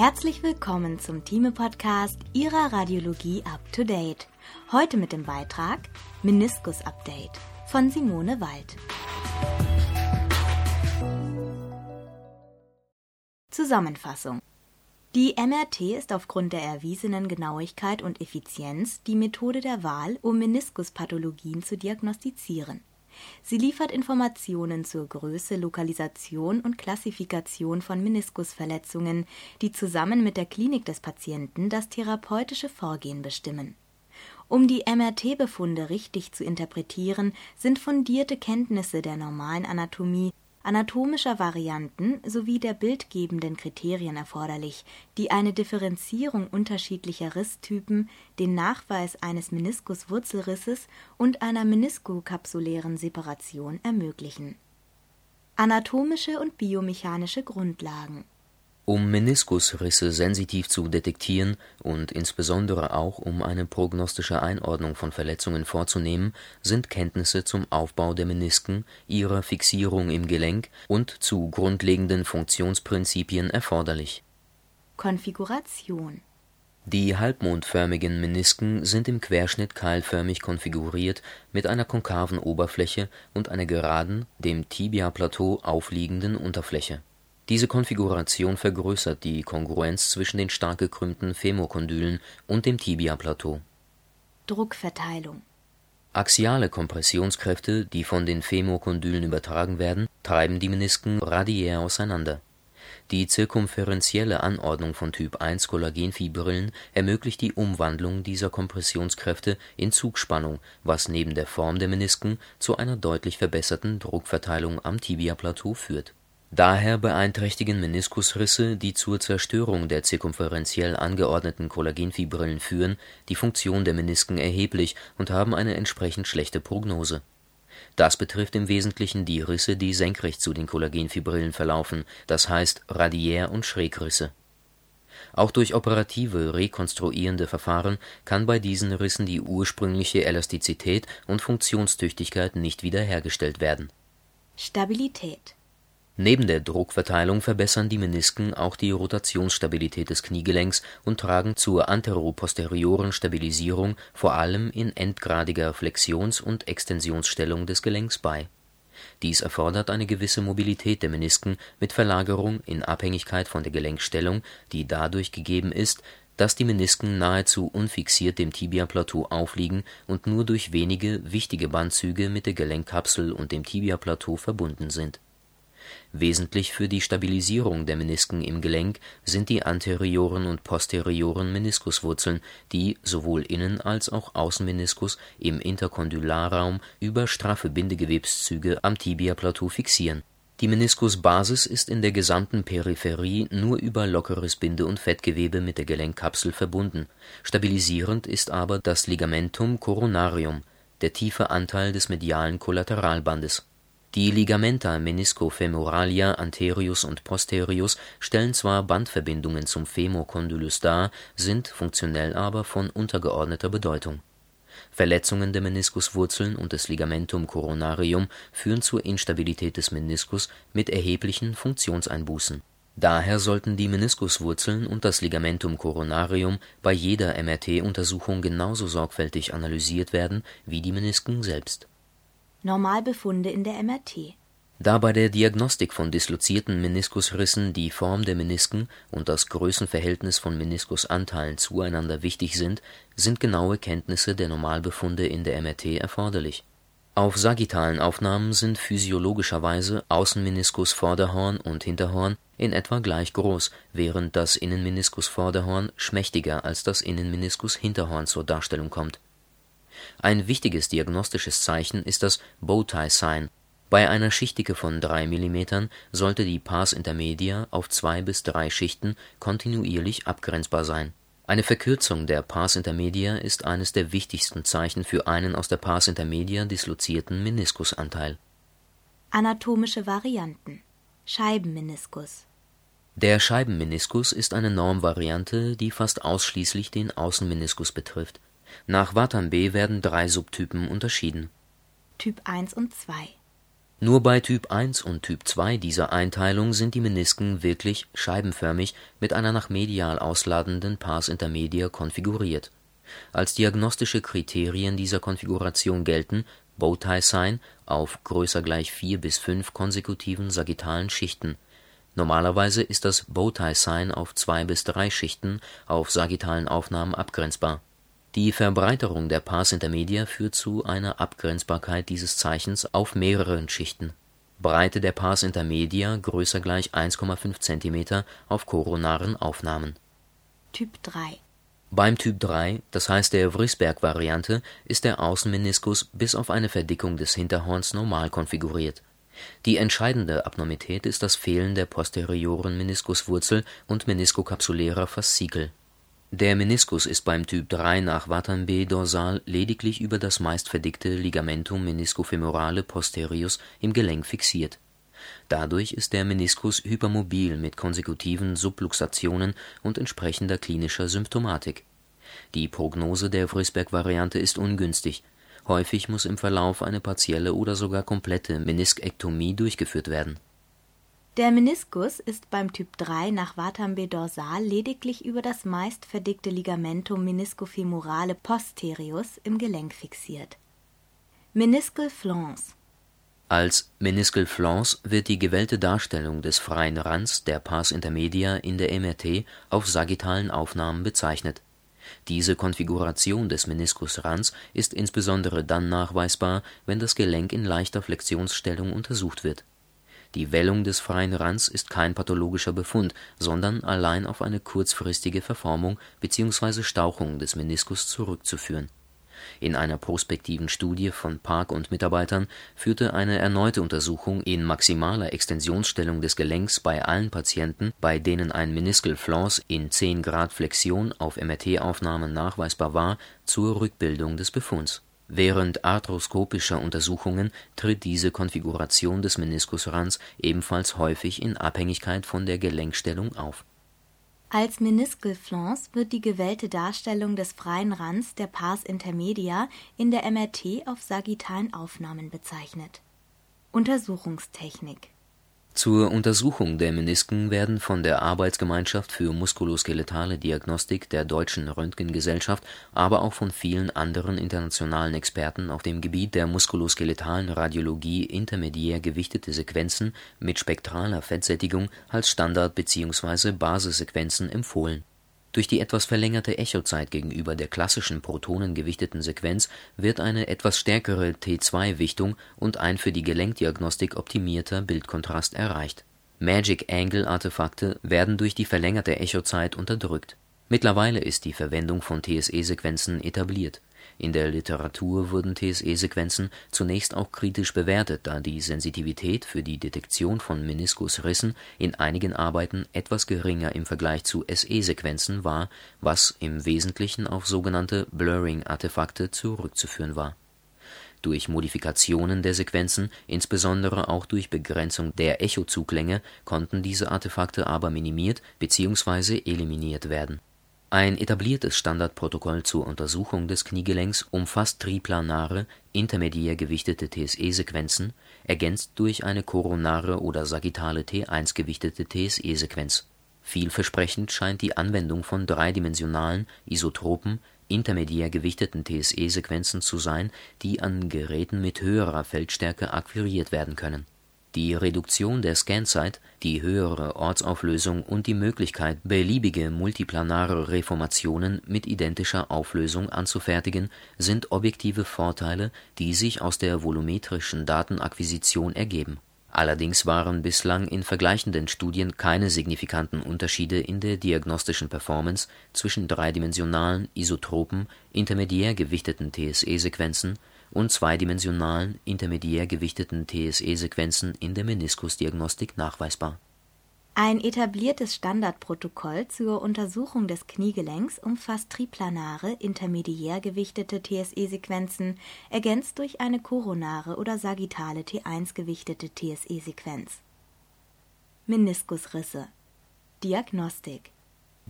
Herzlich willkommen zum Thieme-Podcast Ihrer Radiologie Up to Date. Heute mit dem Beitrag Meniskus Update von Simone Wald. Zusammenfassung die MRT ist aufgrund der erwiesenen Genauigkeit und Effizienz die Methode der Wahl, um Meniskuspathologien zu diagnostizieren. Sie liefert Informationen zur Größe, Lokalisation und Klassifikation von Meniskusverletzungen, die zusammen mit der Klinik des Patienten das therapeutische Vorgehen bestimmen. Um die MRT-Befunde richtig zu interpretieren, sind fundierte Kenntnisse der normalen Anatomie anatomischer Varianten sowie der bildgebenden Kriterien erforderlich, die eine Differenzierung unterschiedlicher Risstypen, den Nachweis eines Meniskuswurzelrisses und einer meniskokapsulären Separation ermöglichen. Anatomische und biomechanische Grundlagen um Meniskusrisse sensitiv zu detektieren und insbesondere auch um eine prognostische Einordnung von Verletzungen vorzunehmen, sind Kenntnisse zum Aufbau der Menisken, ihrer Fixierung im Gelenk und zu grundlegenden Funktionsprinzipien erforderlich. Konfiguration Die halbmondförmigen Menisken sind im Querschnitt keilförmig konfiguriert mit einer konkaven Oberfläche und einer geraden, dem Tibiaplateau aufliegenden Unterfläche diese Konfiguration vergrößert die Kongruenz zwischen den stark gekrümmten Femorkondylen und dem Tibiaplateau. Druckverteilung Axiale Kompressionskräfte, die von den Femorkondylen übertragen werden, treiben die Menisken radiär auseinander. Die zirkumferenzielle Anordnung von Typ 1 Kollagenfibrillen ermöglicht die Umwandlung dieser Kompressionskräfte in Zugspannung, was neben der Form der Menisken zu einer deutlich verbesserten Druckverteilung am Tibiaplateau führt Daher beeinträchtigen Meniskusrisse, die zur Zerstörung der zirkumferenziell angeordneten Kollagenfibrillen führen, die Funktion der Menisken erheblich und haben eine entsprechend schlechte Prognose. Das betrifft im Wesentlichen die Risse, die senkrecht zu den Kollagenfibrillen verlaufen, das heißt Radiär und Schrägrisse. Auch durch operative rekonstruierende Verfahren kann bei diesen Rissen die ursprüngliche Elastizität und Funktionstüchtigkeit nicht wiederhergestellt werden. Stabilität Neben der Druckverteilung verbessern die Menisken auch die Rotationsstabilität des Kniegelenks und tragen zur antero-posterioren Stabilisierung vor allem in endgradiger Flexions und Extensionsstellung des Gelenks bei. Dies erfordert eine gewisse Mobilität der Menisken mit Verlagerung in Abhängigkeit von der Gelenkstellung, die dadurch gegeben ist, dass die Menisken nahezu unfixiert dem Tibiaplateau aufliegen und nur durch wenige wichtige Bandzüge mit der Gelenkkapsel und dem Tibiaplateau verbunden sind Wesentlich für die Stabilisierung der Menisken im Gelenk sind die anterioren und posterioren Meniskuswurzeln, die sowohl Innen als auch Außenmeniskus im Interkondylarraum über straffe Bindegewebszüge am Tibiaplateau fixieren. Die Meniskusbasis ist in der gesamten Peripherie nur über lockeres Binde und Fettgewebe mit der Gelenkkapsel verbunden, stabilisierend ist aber das Ligamentum coronarium, der tiefe Anteil des medialen Kollateralbandes die Ligamenta meniscofemoralia anterius und posterius stellen zwar Bandverbindungen zum Femorcondylus dar, sind funktionell aber von untergeordneter Bedeutung. Verletzungen der Meniskuswurzeln und des Ligamentum coronarium führen zur Instabilität des Meniskus mit erheblichen Funktionseinbußen. Daher sollten die Meniskuswurzeln und das Ligamentum coronarium bei jeder MRT-Untersuchung genauso sorgfältig analysiert werden wie die Menisken selbst Normalbefunde in der MRT. Da bei der Diagnostik von dislozierten Meniskusrissen die Form der Menisken und das Größenverhältnis von Meniskusanteilen zueinander wichtig sind, sind genaue Kenntnisse der Normalbefunde in der MRT erforderlich. Auf sagittalen Aufnahmen sind physiologischerweise Außenmeniskus Vorderhorn und Hinterhorn in etwa gleich groß, während das Innenmeniskus Vorderhorn schmächtiger als das Innenmeniskus Hinterhorn zur Darstellung kommt ein wichtiges diagnostisches Zeichen ist das Bowtie-Sign. Bei einer Schichtdicke von 3 mm sollte die Pars intermedia auf zwei bis drei Schichten kontinuierlich abgrenzbar sein. Eine Verkürzung der Pars intermedia ist eines der wichtigsten Zeichen für einen aus der Pars intermedia dislozierten Meniskusanteil. Anatomische Varianten Scheibenmeniskus Der Scheibenmeniskus ist eine Normvariante, die fast ausschließlich den Außenmeniskus betrifft nach Wattermbee werden drei Subtypen unterschieden: Typ 1 und 2 Nur bei Typ I und Typ II dieser Einteilung sind die Menisken wirklich scheibenförmig mit einer nach medial ausladenden pars intermedia konfiguriert. Als diagnostische Kriterien dieser Konfiguration gelten Bowtie-Sign auf > 4 bis 5 konsekutiven sagittalen Schichten. (normalerweise ist das Bowtie-Sign auf zwei bis drei Schichten auf sagittalen Aufnahmen abgrenzbar die Verbreiterung der pars intermedia führt zu einer Abgrenzbarkeit dieses Zeichens auf mehreren Schichten (Breite der pars intermedia >= 1,5 cm auf koronaren Aufnahmen). Typ 3 Beim Typ III, das heißt der Vrisberg-Variante, ist der Außenmeniskus bis auf eine Verdickung des Hinterhorns normal konfiguriert. Die entscheidende Abnormität ist das Fehlen der posterioren Meniskuswurzel und meniskokapsulärer Faszikel der Meniskus ist beim Typ III nach Wattenb dorsal lediglich über das meist verdickte Ligamentum meniscofemorale posterius im Gelenk fixiert. Dadurch ist der Meniskus hypermobil mit konsekutiven Subluxationen und entsprechender klinischer Symptomatik. Die Prognose der Vrisberg-Variante ist ungünstig. Häufig muss im Verlauf eine partielle oder sogar komplette Meniskektomie durchgeführt werden der Meniskus ist beim Typ 3 nach Wattambe-Dorsal lediglich über das meist verdickte Ligamentum meniscofemorale posterius im Gelenk fixiert. Meniscal Flancs Als Meniscal Flancs wird die gewellte Darstellung des freien Rands der pars intermedia in der MRT auf sagittalen Aufnahmen bezeichnet. Diese Konfiguration des Meniskusrands ist insbesondere dann nachweisbar, wenn das Gelenk in leichter Flexionsstellung untersucht wird die Wellung des freien Rands ist kein pathologischer Befund, sondern allein auf eine kurzfristige Verformung bzw. Stauchung des Meniskus zurückzuführen. In einer prospektiven Studie von Park und Mitarbeitern führte eine erneute Untersuchung in maximaler Extensionsstellung des Gelenks bei allen Patienten, bei denen ein Meniscal in 10 Grad Flexion auf MRT-Aufnahmen nachweisbar war, zur Rückbildung des Befunds Während arthroskopischer Untersuchungen tritt diese Konfiguration des Meniskusrands ebenfalls häufig in Abhängigkeit von der Gelenkstellung auf. Als Meniscal Flancs wird die gewellte Darstellung des freien Rands der pars intermedia in der MRT auf sagittalen Aufnahmen bezeichnet. Untersuchungstechnik zur Untersuchung der Menisken werden von der Arbeitsgemeinschaft für muskuloskeletale Diagnostik der Deutschen Röntgengesellschaft, aber auch von vielen anderen internationalen Experten auf dem Gebiet der muskuloskeletalen Radiologie intermediär gewichtete Sequenzen mit spektraler Fettsättigung als Standard bzw. Basissequenzen empfohlen durch die etwas verlängerte Echozeit gegenüber der klassischen protonengewichteten Sequenz wird eine etwas stärkere T2-Wichtung und ein für die Gelenkdiagnostik optimierter Bildkontrast erreicht. Magic-Angle-Artefakte werden durch die verlängerte Echozeit unterdrückt. Mittlerweile ist die Verwendung von TSE-Sequenzen etabliert in der Literatur wurden TSE-Sequenzen zunächst auch kritisch bewertet, da die Sensitivität für die Detektion von Meniskusrissen in einigen Arbeiten etwas geringer im Vergleich zu SE-Sequenzen war, was im Wesentlichen auf sogenannte Blurring-Artefakte zurückzuführen war. Durch Modifikationen der Sequenzen, insbesondere auch durch Begrenzung der Echozuglänge, konnten diese Artefakte aber minimiert bzw. eliminiert werden ein etabliertes Standardprotokoll zur Untersuchung des Kniegelenks umfasst triplanare, intermediär gewichtete TSE-Sequenzen, ergänzt durch eine koronare oder sagittale T1-gewichtete TSE-Sequenz. Vielversprechend scheint die Anwendung von dreidimensionalen, isotropen, intermediär gewichteten TSE-Sequenzen zu sein, die an Geräten mit höherer Feldstärke akquiriert werden können die Reduktion der Scanzeit, die höhere Ortsauflösung und die Möglichkeit, beliebige multiplanare Reformationen mit identischer Auflösung anzufertigen, sind objektive Vorteile, die sich aus der volumetrischen Datenakquisition ergeben. Allerdings waren bislang in vergleichenden Studien keine signifikanten Unterschiede in der diagnostischen Performance zwischen dreidimensionalen, isotropen, intermediär gewichteten TSE-Sequenzen und zweidimensionalen, intermediär gewichteten TSE-Sequenzen in der Meniskusdiagnostik nachweisbar. Ein etabliertes Standardprotokoll zur Untersuchung des Kniegelenks umfasst triplanare, intermediär gewichtete TSE-Sequenzen, ergänzt durch eine koronare oder sagittale T1-gewichtete TSE-Sequenz. Meniskusrisse Diagnostik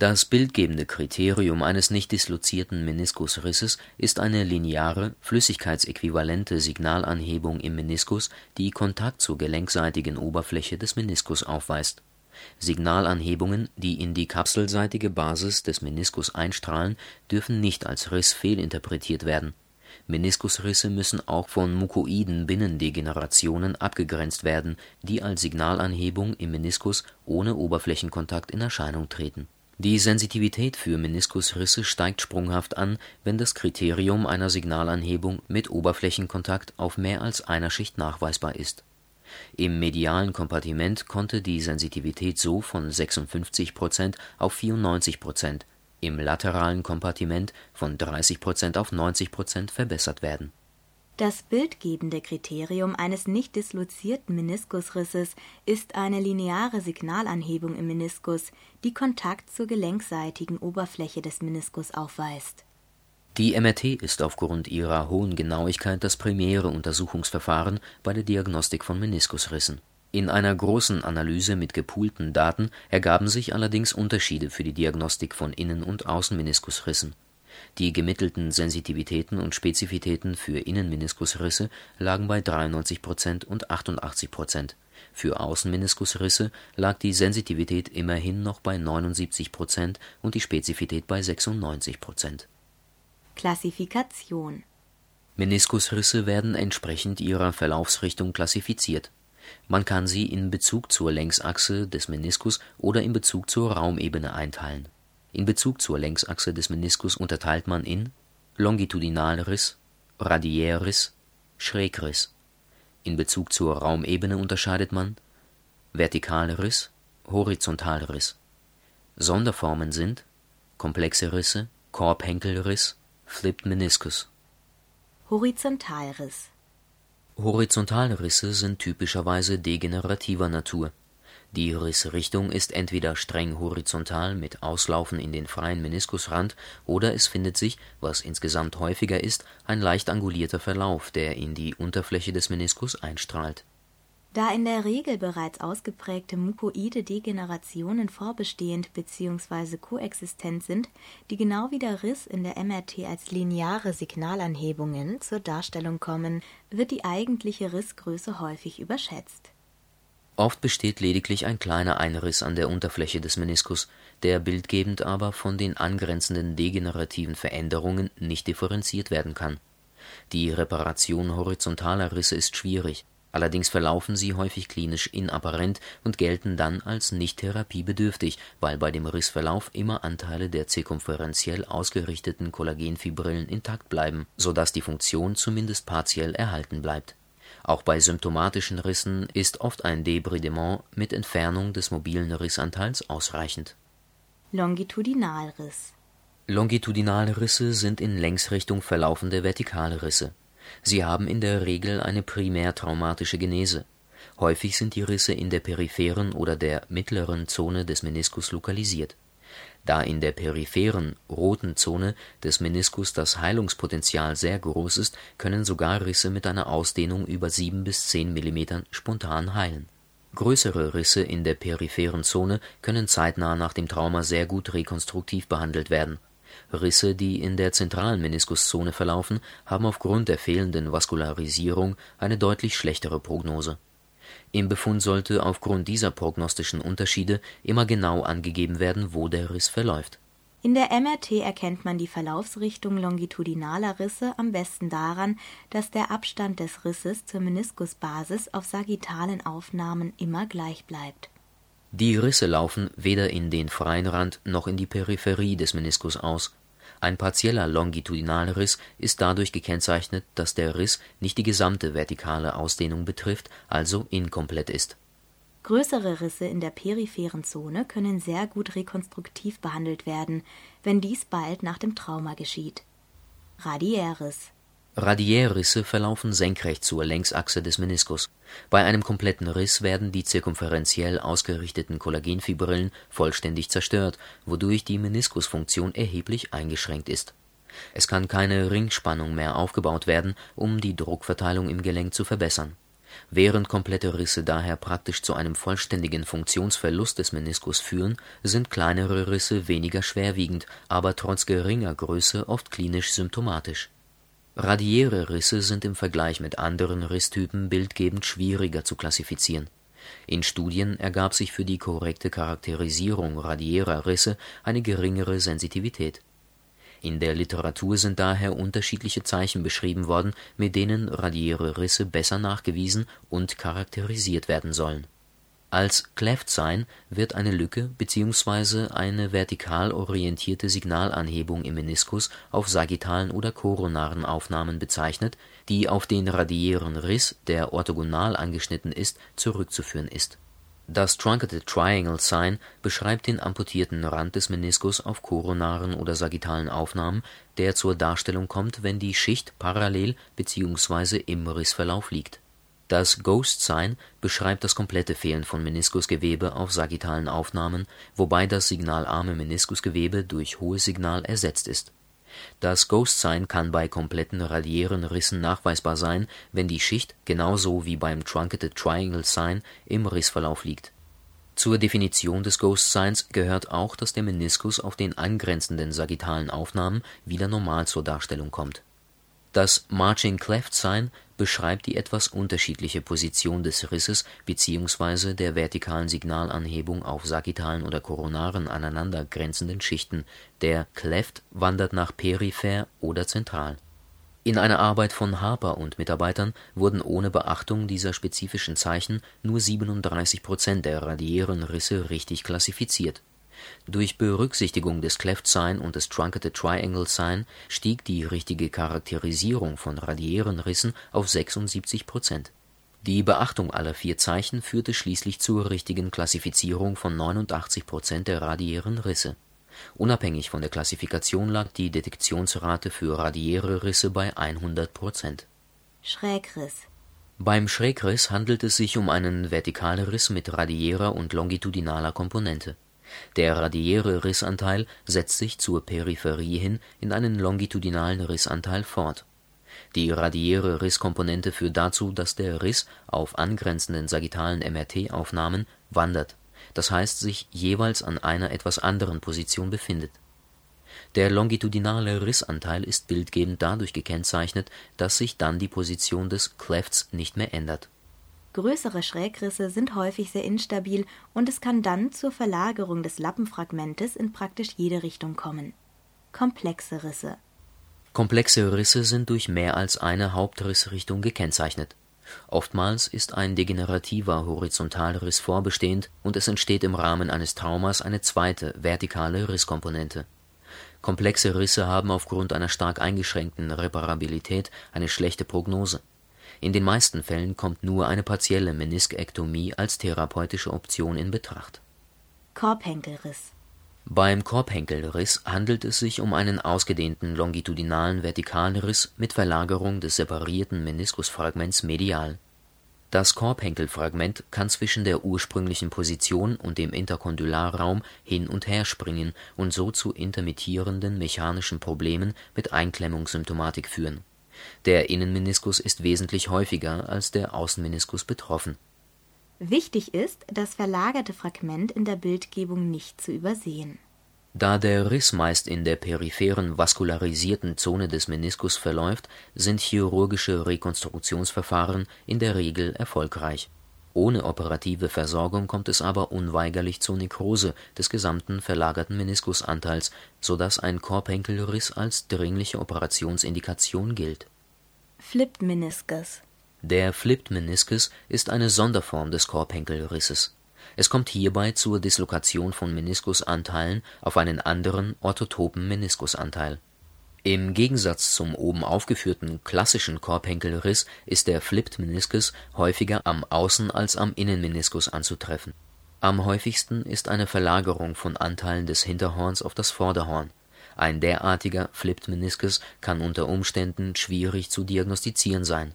Das bildgebende Kriterium eines nicht dislozierten Meniskusrisses ist eine lineare, flüssigkeitsäquivalente Signalanhebung im Meniskus, die Kontakt zur gelenkseitigen Oberfläche des Meniskus aufweist. Signalanhebungen, die in die kapselseitige Basis des Meniskus einstrahlen, dürfen nicht als Riss fehlinterpretiert werden. Meniskusrisse müssen auch von mukoiden Binnendegenerationen abgegrenzt werden, die als Signalanhebung im Meniskus ohne Oberflächenkontakt in Erscheinung treten die Sensitivität für Meniskusrisse steigt sprunghaft an, wenn das Kriterium einer Signalanhebung mit Oberflächenkontakt auf mehr als einer Schicht nachweisbar ist. Im medialen Kompartiment konnte die Sensitivität so von 56% auf 94% im lateralen Kompartiment von 30% auf 90% verbessert werden das bildgebende Kriterium eines nicht dislozierten Meniskusrisses ist eine lineare Signalanhebung im Meniskus, die Kontakt zur gelenkseitigen Oberfläche des Meniskus aufweist. Die MRT ist aufgrund ihrer hohen Genauigkeit das primäre Untersuchungsverfahren bei der Diagnostik von Meniskusrissen. In einer großen Analyse mit gepoolten Daten ergaben sich allerdings Unterschiede für die Diagnostik von Innen und Außenmeniskusrissen die gemittelten Sensitivitäten und Spezifitäten für Innenmeniskusrisse lagen bei 93% und 88% Für Außenmeniskusrisse lag die Sensitivität immerhin noch bei 79% und die Spezifität bei 96% Klassifikation. Meniskusrisse werden entsprechend ihrer Verlaufsrichtung klassifiziert. Man kann sie in Bezug zur Längsachse des Meniskus oder in Bezug zur Raumebene einteilen in Bezug zur Längsachse des Meniskus unterteilt man in Longitudinalriss, Radiärriss, Schrägriss. In Bezug zur Raumebene unterscheidet man Vertikalriss, Horizontalriss. Sonderformen sind komplexe Risse, Korbhenkelriss, Flipped Meniskus. Horizontalriss Horizontalrisse sind typischerweise degenerativer Natur die Rissrichtung ist entweder streng horizontal mit Auslaufen in den freien Meniskusrand oder es findet sich, was insgesamt häufiger ist, ein leicht angulierter Verlauf, der in die Unterfläche des Meniskus einstrahlt. Da in der Regel bereits ausgeprägte mukoide Degenerationen vorbestehend bzw. koexistent sind, die genau wie der Riss in der MRT als lineare Signalanhebungen zur Darstellung kommen, wird die eigentliche Rissgröße häufig überschätzt Oft besteht lediglich ein kleiner Einriss an der Unterfläche des Meniskus, der bildgebend aber von den angrenzenden degenerativen Veränderungen nicht differenziert werden kann. Die Reparation horizontaler Risse ist schwierig, allerdings verlaufen sie häufig klinisch inapparent und gelten dann als nicht therapiebedürftig, weil bei dem Rissverlauf immer Anteile der zirkumferenziell ausgerichteten Kollagenfibrillen intakt bleiben, so dass die Funktion zumindest partiell erhalten bleibt auch bei symptomatischen Rissen ist oft ein Debridement mit Entfernung des mobilen Rissanteils ausreichend. Longitudinalriss Longitudinale Risse sind in Längsrichtung verlaufende vertikale Risse. Sie haben in der Regel eine primär traumatische Genese. Häufig sind die Risse in der peripheren oder der mittleren Zone des Meniskus lokalisiert da in der peripheren (roten) Zone des Meniskus das Heilungspotenzial sehr groß ist, können sogar Risse mit einer Ausdehnung über 7 bis 10 mm spontan heilen. Größere Risse in der peripheren Zone können zeitnah nach dem Trauma sehr gut rekonstruktiv behandelt werden. Risse, die in der zentralen Meniskuszone verlaufen, haben aufgrund der fehlenden Vaskularisierung eine deutlich schlechtere Prognose im Befund sollte aufgrund dieser prognostischen Unterschiede immer genau angegeben werden, wo der Riss verläuft. In der MRT erkennt man die Verlaufsrichtung longitudinaler Risse am besten daran, dass der Abstand des Risses zur Meniskusbasis auf sagittalen Aufnahmen immer gleich bleibt. Die Risse laufen weder in den freien Rand noch in die Peripherie des Meniskus aus ein partieller Longitudinalriss ist dadurch gekennzeichnet, dass der Riss nicht die gesamte vertikale Ausdehnung betrifft, also inkomplett ist. Größere Risse in der peripheren Zone können sehr gut rekonstruktiv behandelt werden, wenn dies bald nach dem Trauma geschieht. Radiärriss Radiärrisse verlaufen senkrecht zur Längsachse des Meniskus. Bei einem kompletten Riss werden die zirkumferenziell ausgerichteten Kollagenfibrillen vollständig zerstört, wodurch die Meniskusfunktion erheblich eingeschränkt ist. Es kann keine Ringspannung mehr aufgebaut werden, um die Druckverteilung im Gelenk zu verbessern. Während komplette Risse daher praktisch zu einem vollständigen Funktionsverlust des Meniskus führen, sind kleinere Risse weniger schwerwiegend, aber trotz geringer Größe oft klinisch symptomatisch. Radiäre Risse sind im Vergleich mit anderen Risstypen bildgebend schwieriger zu klassifizieren. In Studien ergab sich für die korrekte Charakterisierung radiärer Risse eine geringere Sensitivität in der Literatur sind daher unterschiedliche Zeichen beschrieben worden, mit denen radiäre Risse besser nachgewiesen und charakterisiert werden sollen. Als Cleft Sign wird eine Lücke bzw. eine vertikal orientierte Signalanhebung im Meniskus auf sagittalen oder koronaren Aufnahmen bezeichnet, die auf den radiären Riss, der orthogonal angeschnitten ist, zurückzuführen ist das Truncated Triangle Sign beschreibt den amputierten Rand des Meniskus auf koronaren oder sagittalen Aufnahmen, der zur Darstellung kommt, wenn die Schicht parallel bzw. im Rissverlauf liegt. Das Ghost Sign beschreibt das komplette Fehlen von Meniskusgewebe auf sagittalen Aufnahmen, wobei das signalarme Meniskusgewebe durch hohes Signal ersetzt ist das Ghost Sign kann bei kompletten radiären Rissen nachweisbar sein, wenn die Schicht, genauso wie beim Truncated Triangle Sign, im Rissverlauf liegt. Zur Definition des Ghost Signs gehört auch, dass der Meniskus auf den angrenzenden sagittalen Aufnahmen wieder normal zur Darstellung kommt das Marching Cleft Sign beschreibt die etwas unterschiedliche Position des Risses bzw. der vertikalen Signalanhebung auf sagittalen oder koronaren aneinander grenzenden Schichten, der Cleft wandert nach peripher oder zentral. In einer Arbeit von Harper und Mitarbeitern wurden ohne Beachtung dieser spezifischen Zeichen nur 37 Prozent der radiären Risse richtig klassifiziert durch Berücksichtigung des Cleft Sign und des Truncated Triangle Sign stieg die richtige Charakterisierung von radiären Rissen auf 76 Prozent. Die Beachtung aller vier Zeichen führte schließlich zur richtigen Klassifizierung von 89 Prozent der radiären Risse. Unabhängig von der Klassifikation lag die Detektionsrate für radiäre Risse bei 100 Prozent. Schrägriss Beim Schrägriss handelt es sich um einen Vertikalriss mit radiärer und longitudinaler Komponente der radiäre Rissanteil setzt sich zur Peripherie hin in einen longitudinalen Rissanteil fort. Die radiäre Risskomponente führt dazu, dass der Riss auf angrenzenden sagittalen MRT-Aufnahmen wandert, das heißt sich jeweils an einer etwas anderen Position befindet. Der longitudinale Rissanteil ist bildgebend dadurch gekennzeichnet, dass sich dann die Position des Clefts nicht mehr ändert Größere Schrägrisse sind häufig sehr instabil und es kann dann zur Verlagerung des Lappenfragmentes in praktisch jede Richtung kommen. Komplexe Risse Komplexe Risse sind durch mehr als eine Hauptrissrichtung gekennzeichnet. Oftmals ist ein degenerativer Horizontalriss vorbestehend und es entsteht im Rahmen eines Traumas eine zweite vertikale Risskomponente. Komplexe Risse haben aufgrund einer stark eingeschränkten Reparabilität eine schlechte Prognose in den meisten Fällen kommt nur eine partielle Meniskektomie als therapeutische Option in Betracht. Korbhenkelriss Beim Korbhenkelriss handelt es sich um einen ausgedehnten longitudinalen Vertikalriss mit Verlagerung des separierten Meniskusfragments medial. Das Korbhenkelfragment kann zwischen der ursprünglichen Position und dem Interkondylarraum hin und her springen und so zu intermittierenden mechanischen Problemen mit Einklemmungssymptomatik führen der Innenmeniskus ist wesentlich häufiger als der Außenmeniskus betroffen. Wichtig ist, das verlagerte Fragment in der Bildgebung nicht zu übersehen. Da der Riss meist in der peripheren vaskularisierten Zone des Meniskus verläuft, sind chirurgische Rekonstruktionsverfahren in der Regel erfolgreich. Ohne operative Versorgung kommt es aber unweigerlich zur Nekrose des gesamten verlagerten Meniskusanteils, so dass ein Korbhenkelriss als dringliche Operationsindikation gilt Flipped Meniscus Der Flipped Meniscus ist eine Sonderform des Korbhenkelrisses. Es kommt hierbei zur Dislokation von Meniskusanteilen auf einen anderen orthotopen Meniskusanteil. Im Gegensatz zum oben aufgeführten klassischen Korbhenkelriss ist der Flipped Meniscus häufiger am Außen als am Innenmeniskus anzutreffen. Am häufigsten ist eine Verlagerung von Anteilen des Hinterhorns auf das Vorderhorn ein derartiger Flipped Meniscus kann unter Umständen schwierig zu diagnostizieren sein.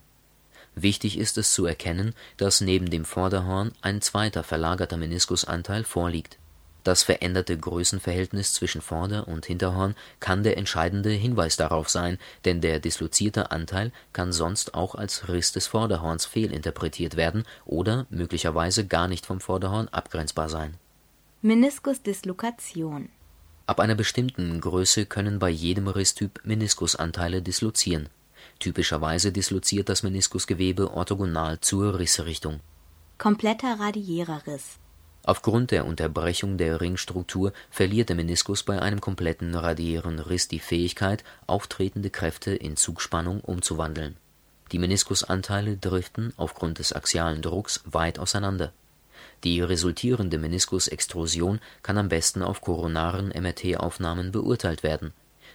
Wichtig ist es zu erkennen, dass neben dem Vorderhorn ein zweiter verlagerter Meniskusanteil vorliegt. Das veränderte Größenverhältnis zwischen Vorder - und Hinterhorn kann der entscheidende Hinweis darauf sein, denn der dislozierte Anteil kann sonst auch als Riss des Vorderhorns fehlinterpretiert werden oder möglicherweise gar nicht vom Vorderhorn abgrenzbar sein. Meniskusdislokation Ab einer bestimmten Größe können bei jedem Risstyp Meniskusanteile dislozieren. Typischerweise disloziert das Meniskusgewebe orthogonal zur Rissrichtung. Kompletter radiärer Riss Aufgrund der Unterbrechung der Ringstruktur verliert der Meniskus bei einem kompletten radiären Riss die Fähigkeit, auftretende Kräfte in Zugspannung umzuwandeln. Die Meniskusanteile driften aufgrund des axialen Drucks weit auseinander. Die resultierende Meniskusextrusion kann am besten auf koronaren MRT-Aufnahmen beurteilt werden.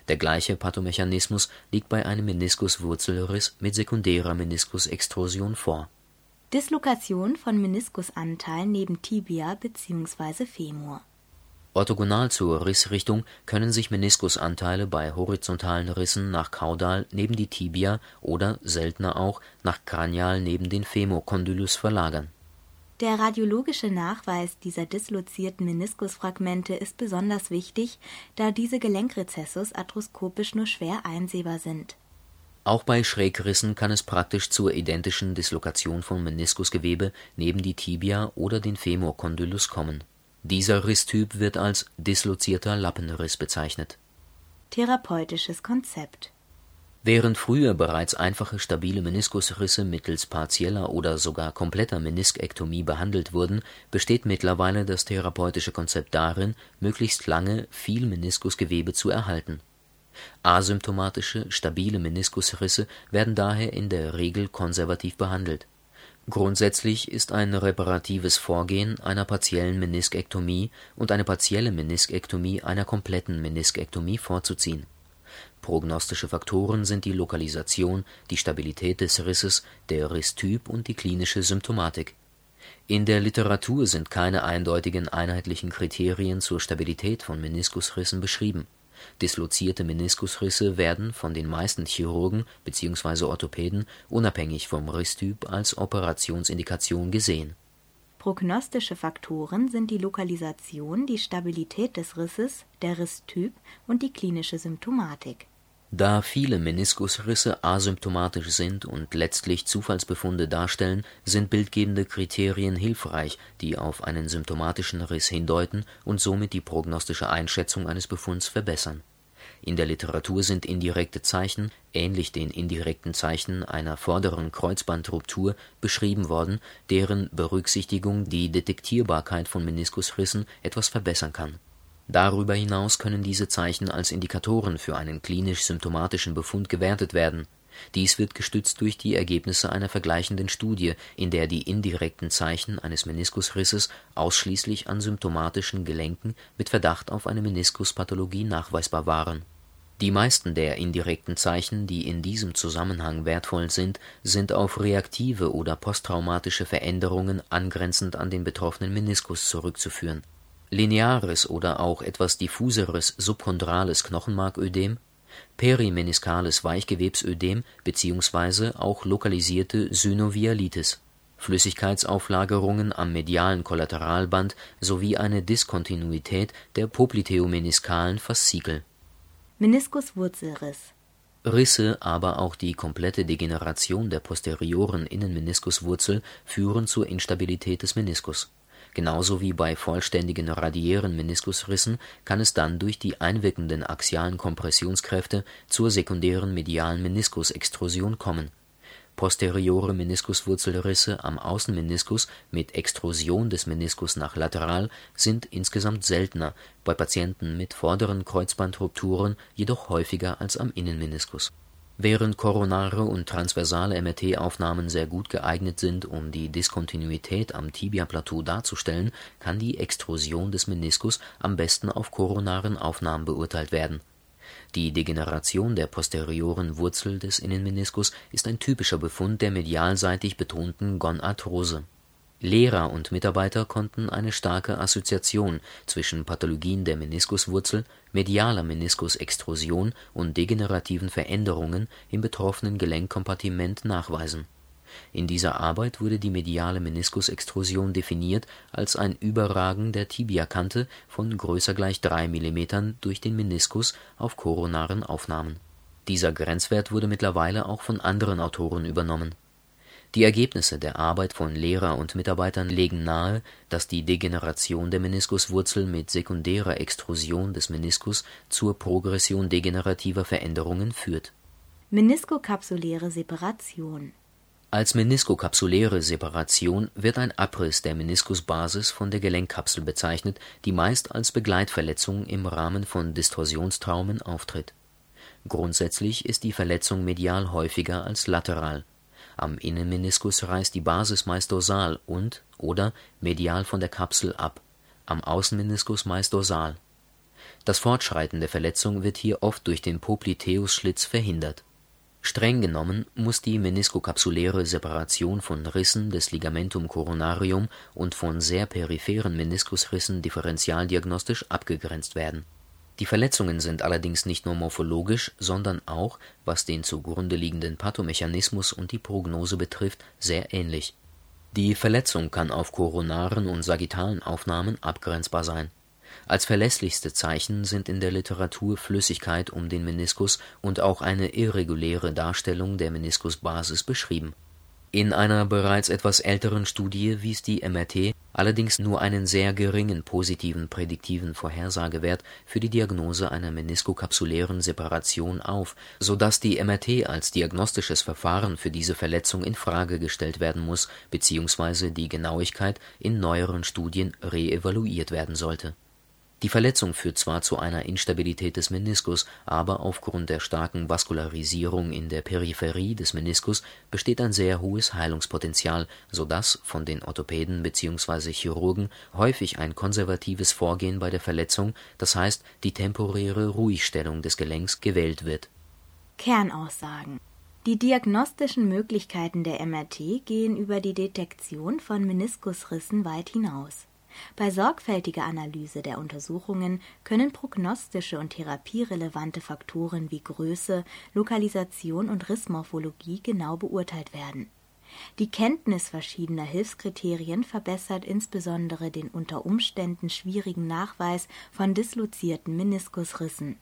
Der gleiche Pathomechanismus liegt bei einem Meniskuswurzelriss mit sekundärer Meniskusextrusion vor Dislokation von Meniskusanteilen neben Tibia bzw. Femur. Orthogonal zur Rissrichtung können sich Meniskusanteile bei horizontalen Rissen nach kaudal neben die Tibia oder (seltener auch) nach kranial neben den Femokondylus verlagern. Der radiologische Nachweis dieser dislozierten Meniskusfragmente ist besonders wichtig, da diese Gelenkrezessus arthroskopisch nur schwer einsehbar sind auch bei Schrägrissen kann es praktisch zur identischen Dislokation von Meniskusgewebe neben die Tibia oder den Femokondylus kommen. Dieser Risstyp wird als dislozierter Lappenriss bezeichnet. Therapeutisches Konzept Während früher bereits einfache stabile Meniskusrisse mittels partieller oder sogar kompletter Meniskektomie behandelt wurden, besteht mittlerweile das therapeutische Konzept darin, möglichst lange viel Meniskusgewebe zu erhalten Asymptomatische, stabile Meniskusrisse werden daher in der Regel konservativ behandelt. Grundsätzlich ist ein reparatives Vorgehen einer partiellen Meniskektomie und eine partielle Meniskektomie einer kompletten Meniskektomie vorzuziehen. Prognostische Faktoren sind die Lokalisation, die Stabilität des Risses, der Risstyp und die klinische Symptomatik. In der Literatur sind keine eindeutigen einheitlichen Kriterien zur Stabilität von Meniskusrissen beschrieben Dislozierte Meniskusrisse werden von den meisten Chirurgen bzw. Orthopäden unabhängig vom Risstyp als Operationsindikation gesehen. Prognostische Faktoren sind die Lokalisation, die Stabilität des Risses, der Risstyp und die klinische Symptomatik da viele Meniskusrisse asymptomatisch sind und letztlich Zufallsbefunde darstellen, sind bildgebende Kriterien hilfreich, die auf einen symptomatischen Riss hindeuten und somit die prognostische Einschätzung eines Befunds verbessern. In der Literatur sind indirekte Zeichen, ähnlich den indirekten Zeichen einer vorderen Kreuzbandruptur, beschrieben worden, deren Berücksichtigung die Detektierbarkeit von Meniskusrissen etwas verbessern kann Darüber hinaus können diese Zeichen als Indikatoren für einen klinisch-symptomatischen Befund gewertet werden. Dies wird gestützt durch die Ergebnisse einer vergleichenden Studie, in der die indirekten Zeichen eines Meniskusrisses ausschließlich an symptomatischen Gelenken mit Verdacht auf eine Meniskuspathologie nachweisbar waren. Die meisten der indirekten Zeichen, die in diesem Zusammenhang wertvoll sind, sind auf reaktive oder posttraumatische Veränderungen angrenzend an den betroffenen Meniskus zurückzuführen lineares oder auch etwas diffuseres subchondrales Knochenmarködem, perimeniskales Weichgewebsödem bzw. auch lokalisierte Synovialitis, Flüssigkeitsauflagerungen am medialen Kollateralband sowie eine Diskontinuität der popliteomeniskalen Faszikel. Meniskuswurzelriss Risse, aber auch die komplette Degeneration der posterioren Innenmeniskuswurzel führen zur Instabilität des Meniskus Genauso wie bei vollständigen radiären Meniskusrissen kann es dann durch die einwirkenden axialen Kompressionskräfte zur sekundären medialen Meniskusextrusion kommen. Posteriore Meniskuswurzelrisse am Außenmeniskus mit Extrusion des Meniskus nach lateral sind insgesamt seltener, bei Patienten mit vorderen Kreuzbandrupturen jedoch häufiger als am Innenmeniskus Während koronare und transversale MRT-Aufnahmen sehr gut geeignet sind, um die Diskontinuität am Tibiaplateau darzustellen, kann die Extrusion des Meniskus am besten auf koronaren Aufnahmen beurteilt werden. Die Degeneration der posterioren Wurzel des Innenmeniskus ist ein typischer Befund der medialseitig betonten Gonarthrose Lehrer und Mitarbeiter konnten eine starke Assoziation zwischen Pathologien der Meniskuswurzel, medialer Meniskusextrusion und degenerativen Veränderungen im betroffenen Gelenkkompartiment nachweisen. In dieser Arbeit wurde die mediale Meniskusextrusion definiert als ein Überragen der Tibiakante von Größe = 3 mm durch den Meniskus auf koronaren Aufnahmen. Dieser Grenzwert wurde mittlerweile auch von anderen Autoren übernommen. Die Ergebnisse der Arbeit von Lehrer und Mitarbeitern legen nahe, dass die Degeneration der Meniskuswurzel mit sekundärer Extrusion des Meniskus zur Progression degenerativer Veränderungen führt. Meniskokapsuläre Separation Als meniskokapsuläre Separation wird ein Abriss der Meniskusbasis von der Gelenkkapsel bezeichnet, die meist als Begleitverletzung im Rahmen von Distorsionstraumen auftritt. Grundsätzlich ist die Verletzung medial häufiger als lateral am Innenmeniskus reißt die Basis meist dorsal und/oder medial von der Kapsel ab, am Außenmeniskus meist dorsal. Das Fortschreiten der Verletzung wird hier oft durch den Popliteusschlitz verhindert. Streng genommen muss die meniskokapsuläre Separation von Rissen des Ligamentum coronarium und von sehr peripheren Meniskusrissen differentialdiagnostisch abgegrenzt werden die Verletzungen sind allerdings nicht nur morphologisch, sondern auch, was den zugrunde liegenden Pathomechanismus und die Prognose betrifft, sehr ähnlich. Die Verletzung kann auf koronaren und sagittalen Aufnahmen abgrenzbar sein. Als verlässlichste Zeichen sind in der Literatur Flüssigkeit um den Meniskus und auch eine irreguläre Darstellung der Meniskusbasis beschrieben in einer bereits etwas älteren Studie wies die MRT allerdings nur einen sehr geringen positiven prädiktiven Vorhersagewert für die Diagnose einer meniskokapsulären Separation auf, so dass die MRT als diagnostisches Verfahren für diese Verletzung in Frage gestellt werden muss bzw. die Genauigkeit in neueren Studien reevaluiert werden sollte die Verletzung führt zwar zu einer Instabilität des Meniskus, aber aufgrund der starken Vaskularisierung in der Peripherie des Meniskus besteht ein sehr hohes Heilungspotenzial, so dass von den Orthopäden bzw. Chirurgen häufig ein konservatives Vorgehen bei der Verletzung, das heißt die temporäre Ruhigstellung des Gelenks, gewählt wird. Kernaussagen die diagnostischen Möglichkeiten der MRT gehen über die Detektion von Meniskusrissen weit hinaus bei sorgfältiger Analyse der Untersuchungen können prognostische und therapierelevante Faktoren wie Größe, Lokalisation und Rissmorphologie genau beurteilt werden. Die Kenntnis verschiedener Hilfskriterien verbessert insbesondere den unter Umständen schwierigen Nachweis von dislozierten Meniskusrissen.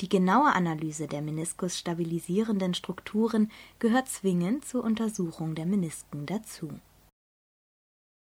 Die genaue Analyse der Meniskus stabilisierenden Strukturen gehört zwingend zur Untersuchung der Menisken dazu